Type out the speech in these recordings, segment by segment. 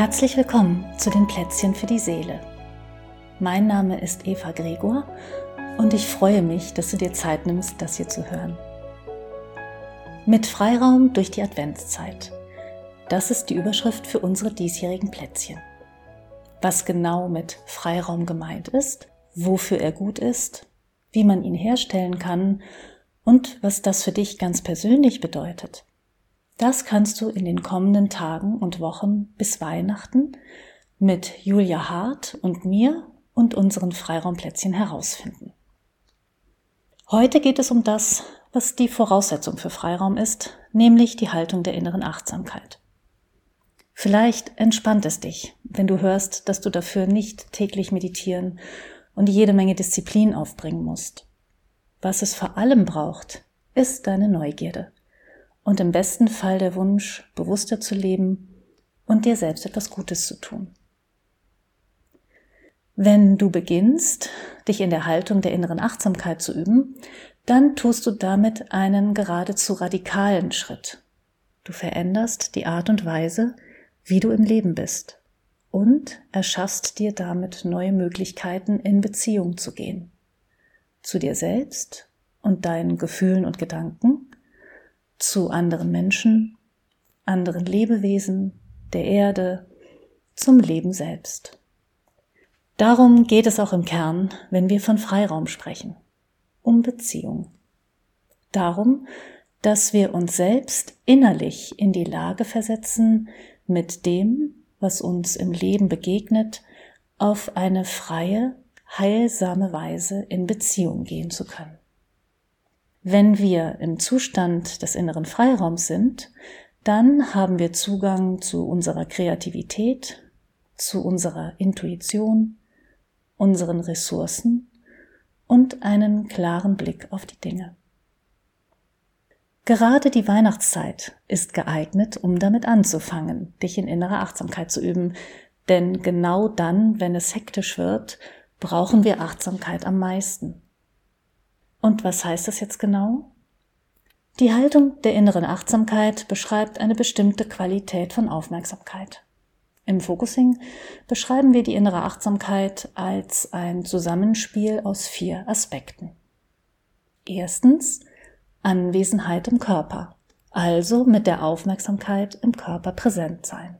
Herzlich willkommen zu den Plätzchen für die Seele. Mein Name ist Eva Gregor und ich freue mich, dass du dir Zeit nimmst, das hier zu hören. Mit Freiraum durch die Adventszeit. Das ist die Überschrift für unsere diesjährigen Plätzchen. Was genau mit Freiraum gemeint ist, wofür er gut ist, wie man ihn herstellen kann und was das für dich ganz persönlich bedeutet, das kannst du in den kommenden Tagen und Wochen bis Weihnachten mit Julia Hart und mir und unseren Freiraumplätzchen herausfinden. Heute geht es um das, was die Voraussetzung für Freiraum ist, nämlich die Haltung der inneren Achtsamkeit. Vielleicht entspannt es dich, wenn du hörst, dass du dafür nicht täglich meditieren und jede Menge Disziplin aufbringen musst. Was es vor allem braucht, ist deine Neugierde und im besten Fall der Wunsch, bewusster zu leben und dir selbst etwas Gutes zu tun. Wenn du beginnst, dich in der Haltung der inneren Achtsamkeit zu üben, dann tust du damit einen geradezu radikalen Schritt. Du veränderst die Art und Weise, wie du im Leben bist und erschaffst dir damit neue Möglichkeiten, in Beziehung zu gehen. Zu dir selbst und deinen Gefühlen und Gedanken zu anderen Menschen, anderen Lebewesen, der Erde, zum Leben selbst. Darum geht es auch im Kern, wenn wir von Freiraum sprechen, um Beziehung. Darum, dass wir uns selbst innerlich in die Lage versetzen, mit dem, was uns im Leben begegnet, auf eine freie, heilsame Weise in Beziehung gehen zu können. Wenn wir im Zustand des inneren Freiraums sind, dann haben wir Zugang zu unserer Kreativität, zu unserer Intuition, unseren Ressourcen und einen klaren Blick auf die Dinge. Gerade die Weihnachtszeit ist geeignet, um damit anzufangen, dich in innerer Achtsamkeit zu üben, denn genau dann, wenn es hektisch wird, brauchen wir Achtsamkeit am meisten. Und was heißt das jetzt genau? Die Haltung der inneren Achtsamkeit beschreibt eine bestimmte Qualität von Aufmerksamkeit. Im Focusing beschreiben wir die innere Achtsamkeit als ein Zusammenspiel aus vier Aspekten. Erstens Anwesenheit im Körper, also mit der Aufmerksamkeit im Körper präsent sein.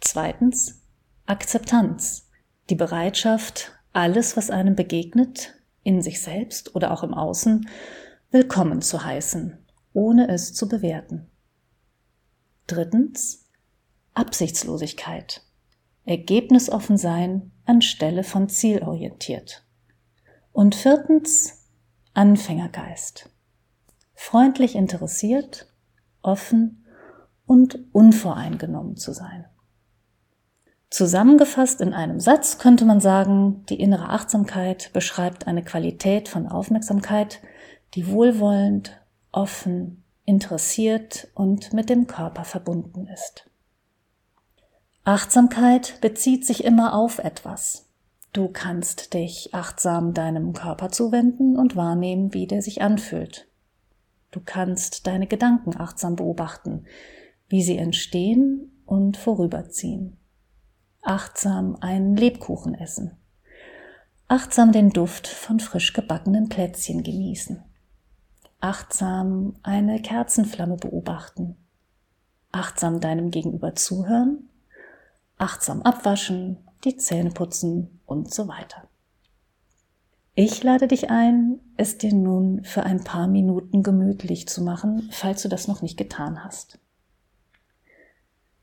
Zweitens Akzeptanz, die Bereitschaft, alles, was einem begegnet, in sich selbst oder auch im Außen, willkommen zu heißen, ohne es zu bewerten. Drittens, Absichtslosigkeit. Ergebnisoffen sein anstelle von zielorientiert. Und viertens, Anfängergeist. Freundlich interessiert, offen und unvoreingenommen zu sein. Zusammengefasst in einem Satz könnte man sagen, die innere Achtsamkeit beschreibt eine Qualität von Aufmerksamkeit, die wohlwollend, offen, interessiert und mit dem Körper verbunden ist. Achtsamkeit bezieht sich immer auf etwas. Du kannst dich achtsam deinem Körper zuwenden und wahrnehmen, wie der sich anfühlt. Du kannst deine Gedanken achtsam beobachten, wie sie entstehen und vorüberziehen achtsam einen Lebkuchen essen, achtsam den Duft von frisch gebackenen Plätzchen genießen, achtsam eine Kerzenflamme beobachten, achtsam deinem Gegenüber zuhören, achtsam abwaschen, die Zähne putzen und so weiter. Ich lade dich ein, es dir nun für ein paar Minuten gemütlich zu machen, falls du das noch nicht getan hast.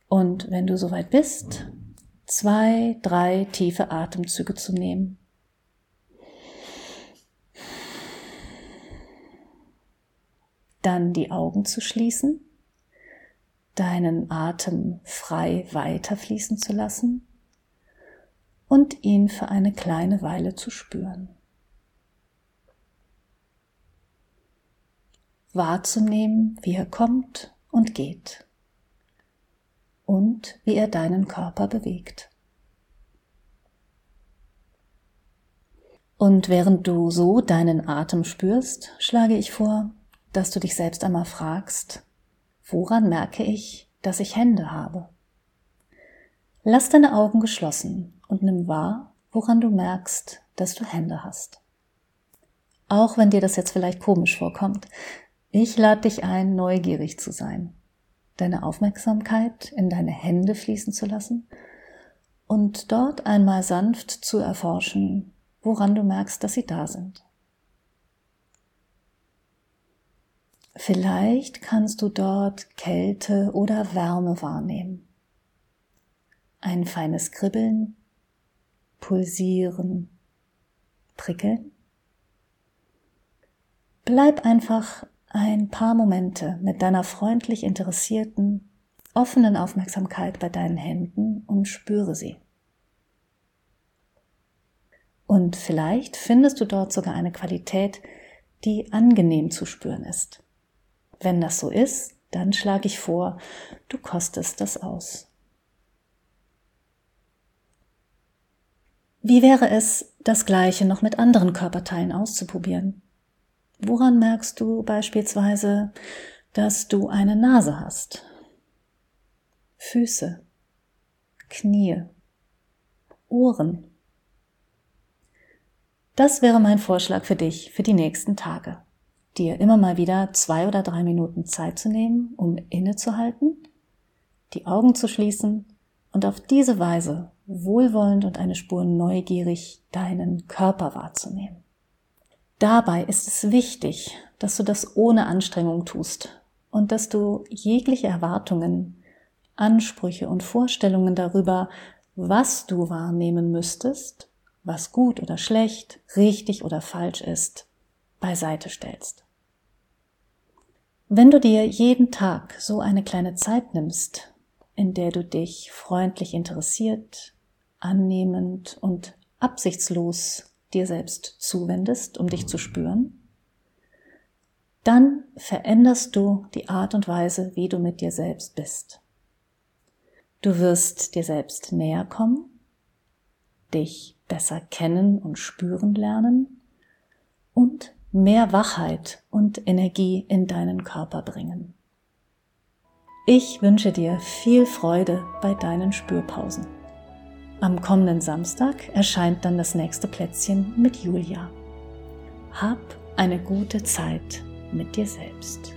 Und wenn du soweit bist, zwei, drei tiefe Atemzüge zu nehmen. Dann die Augen zu schließen, deinen Atem frei weiterfließen zu lassen und ihn für eine kleine Weile zu spüren. Wahrzunehmen, wie er kommt und geht und wie er deinen Körper bewegt. Und während du so deinen Atem spürst, schlage ich vor, dass du dich selbst einmal fragst, woran merke ich, dass ich Hände habe? Lass deine Augen geschlossen und nimm wahr, woran du merkst, dass du Hände hast. Auch wenn dir das jetzt vielleicht komisch vorkommt, ich lade dich ein, neugierig zu sein, deine Aufmerksamkeit in deine Hände fließen zu lassen und dort einmal sanft zu erforschen, woran du merkst, dass sie da sind. Vielleicht kannst du dort Kälte oder Wärme wahrnehmen. Ein feines Kribbeln, Pulsieren, Prickeln. Bleib einfach ein paar Momente mit deiner freundlich interessierten, offenen Aufmerksamkeit bei deinen Händen und spüre sie. Und vielleicht findest du dort sogar eine Qualität, die angenehm zu spüren ist. Wenn das so ist, dann schlage ich vor, du kostest das aus. Wie wäre es, das Gleiche noch mit anderen Körperteilen auszuprobieren? Woran merkst du beispielsweise, dass du eine Nase hast? Füße, Knie, Ohren. Das wäre mein Vorschlag für dich für die nächsten Tage dir immer mal wieder zwei oder drei Minuten Zeit zu nehmen, um innezuhalten, die Augen zu schließen und auf diese Weise wohlwollend und eine Spur neugierig deinen Körper wahrzunehmen. Dabei ist es wichtig, dass du das ohne Anstrengung tust und dass du jegliche Erwartungen, Ansprüche und Vorstellungen darüber, was du wahrnehmen müsstest, was gut oder schlecht, richtig oder falsch ist, beiseite stellst. Wenn du dir jeden Tag so eine kleine Zeit nimmst, in der du dich freundlich interessiert, annehmend und absichtslos dir selbst zuwendest, um dich zu spüren, dann veränderst du die Art und Weise, wie du mit dir selbst bist. Du wirst dir selbst näher kommen, dich besser kennen und spüren lernen und mehr Wachheit und Energie in deinen Körper bringen. Ich wünsche dir viel Freude bei deinen Spürpausen. Am kommenden Samstag erscheint dann das nächste Plätzchen mit Julia. Hab eine gute Zeit mit dir selbst.